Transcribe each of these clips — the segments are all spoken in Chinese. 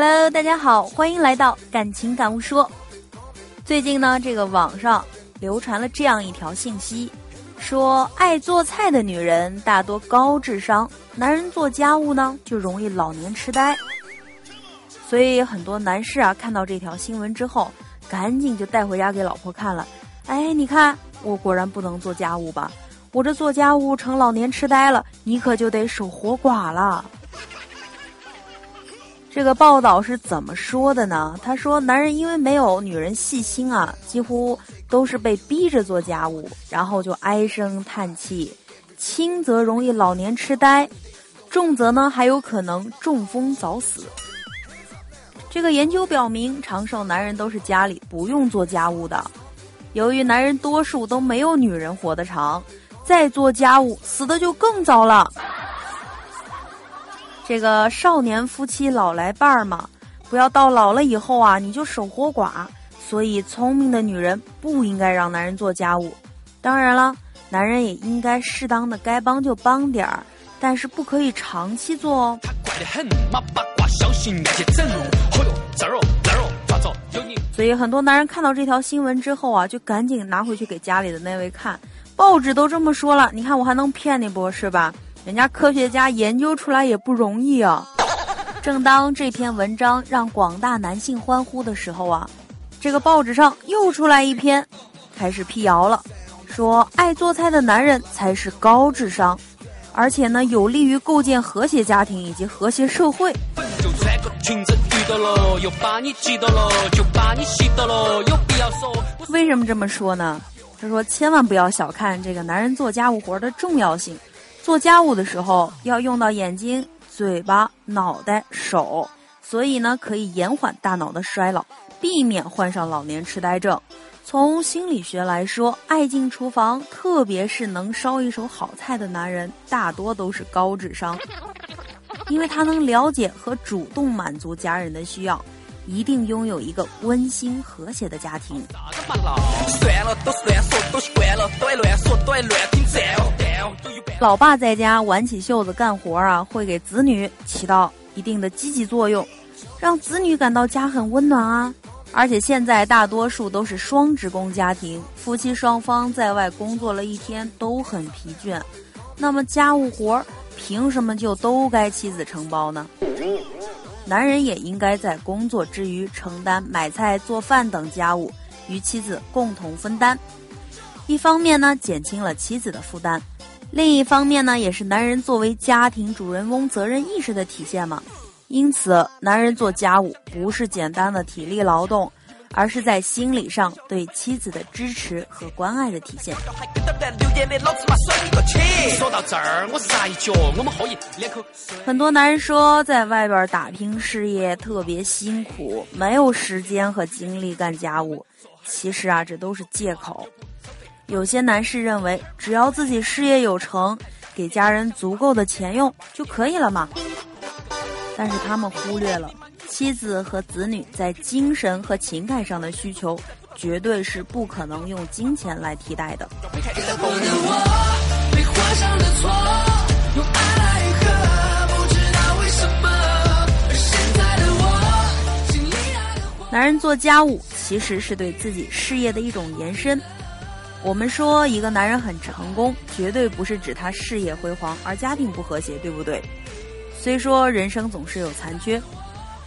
Hello，大家好，欢迎来到感情感悟说。最近呢，这个网上流传了这样一条信息，说爱做菜的女人大多高智商，男人做家务呢就容易老年痴呆。所以很多男士啊，看到这条新闻之后，赶紧就带回家给老婆看了。哎，你看我果然不能做家务吧？我这做家务成老年痴呆了，你可就得守活寡了。这个报道是怎么说的呢？他说，男人因为没有女人细心啊，几乎都是被逼着做家务，然后就唉声叹气，轻则容易老年痴呆，重则呢还有可能中风早死。这个研究表明，长寿男人都是家里不用做家务的。由于男人多数都没有女人活得长，再做家务死的就更早了。这个少年夫妻老来伴儿嘛，不要到老了以后啊，你就守活寡。所以，聪明的女人不应该让男人做家务。当然了，男人也应该适当的该帮就帮点儿，但是不可以长期做哦。所以，很多男人看到这条新闻之后啊，就赶紧拿回去给家里的那位看。报纸都这么说了，你看我还能骗你不是吧？人家科学家研究出来也不容易啊！正当这篇文章让广大男性欢呼的时候啊，这个报纸上又出来一篇，开始辟谣了，说爱做菜的男人才是高智商，而且呢有利于构建和谐家庭以及和谐社会。为什么这么说呢？他说千万不要小看这个男人做家务活的重要性。做家务的时候要用到眼睛、嘴巴、脑袋、手，所以呢可以延缓大脑的衰老，避免患上老年痴呆症。从心理学来说，爱进厨房，特别是能烧一手好菜的男人，大多都是高智商，因为他能了解和主动满足家人的需要。一定拥有一个温馨和谐的家庭。老爸在家挽起袖子干活啊，会给子女起到一定的积极作用，让子女感到家很温暖啊。而且现在大多数都是双职工家庭，夫妻双方在外工作了一天都很疲倦，那么家务活凭什么就都该妻子承包呢？男人也应该在工作之余承担买菜、做饭等家务，与妻子共同分担。一方面呢，减轻了妻子的负担；另一方面呢，也是男人作为家庭主人翁责任意识的体现嘛。因此，男人做家务不是简单的体力劳动。而是在心理上对妻子的支持和关爱的体现。说到这儿，我撒一脚，我们可以很多男人说，在外边打拼事业特别辛苦，没有时间和精力干家务。其实啊，这都是借口。有些男士认为，只要自己事业有成，给家人足够的钱用就可以了嘛。但是他们忽略了。妻子和子女在精神和情感上的需求，绝对是不可能用金钱来替代的。男人做家务其实是对自己事业的一种延伸。我们说一个男人很成功，绝对不是指他事业辉煌而家庭不和谐，对不对？虽说人生总是有残缺。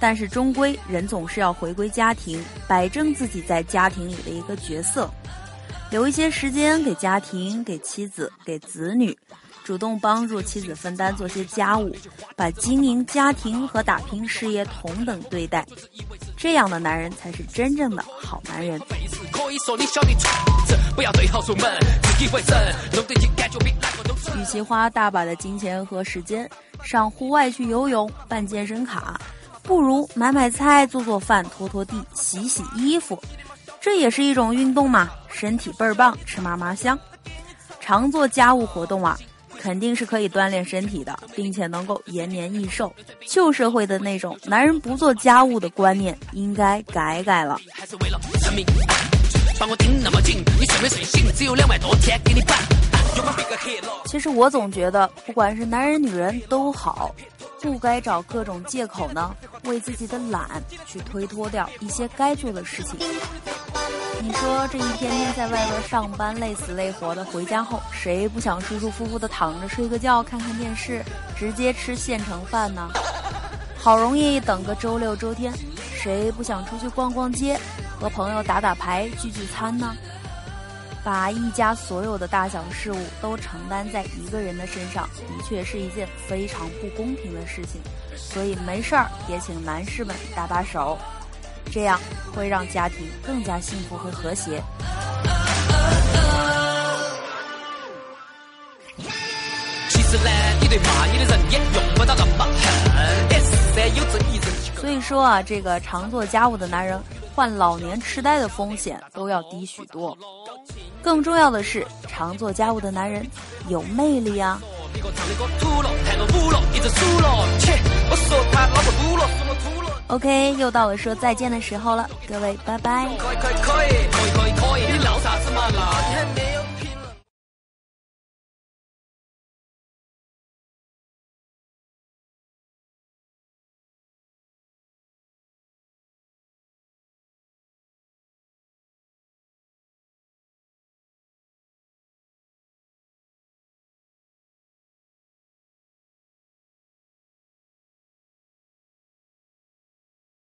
但是终归人总是要回归家庭，摆正自己在家庭里的一个角色，留一些时间给家庭、给妻子、给子女，主动帮助妻子分担做些家务，把经营家庭和打拼事业同等对待，这样的男人才是真正的好男人。与其花大把的金钱和时间上户外去游泳、办健身卡，不如买买菜、做做饭、拖拖地、洗洗衣服，这也是一种运动嘛，身体倍儿棒，吃嘛嘛香。常做家务活动啊。肯定是可以锻炼身体的，并且能够延年益寿。旧社会的那种男人不做家务的观念应该改改了。其实我总觉得，不管是男人女人都好，不该找各种借口呢，为自己的懒去推脱掉一些该做的事情。你说这一天天在外边上班累死累活的，回家后谁不想舒舒服服的躺着睡个觉，看看电视，直接吃现成饭呢？好容易等个周六周天，谁不想出去逛逛街，和朋友打打牌聚聚餐呢？把一家所有的大小事务都承担在一个人的身上，的确是一件非常不公平的事情。所以没事儿也请男士们搭把手。这样会让家庭更加幸福和和谐。所以说啊，这个常做家务的男人患老年痴呆的风险都要低许多。更重要的是，常做家务的男人有魅力啊。OK，又到了说再见的时候了，各位，拜拜。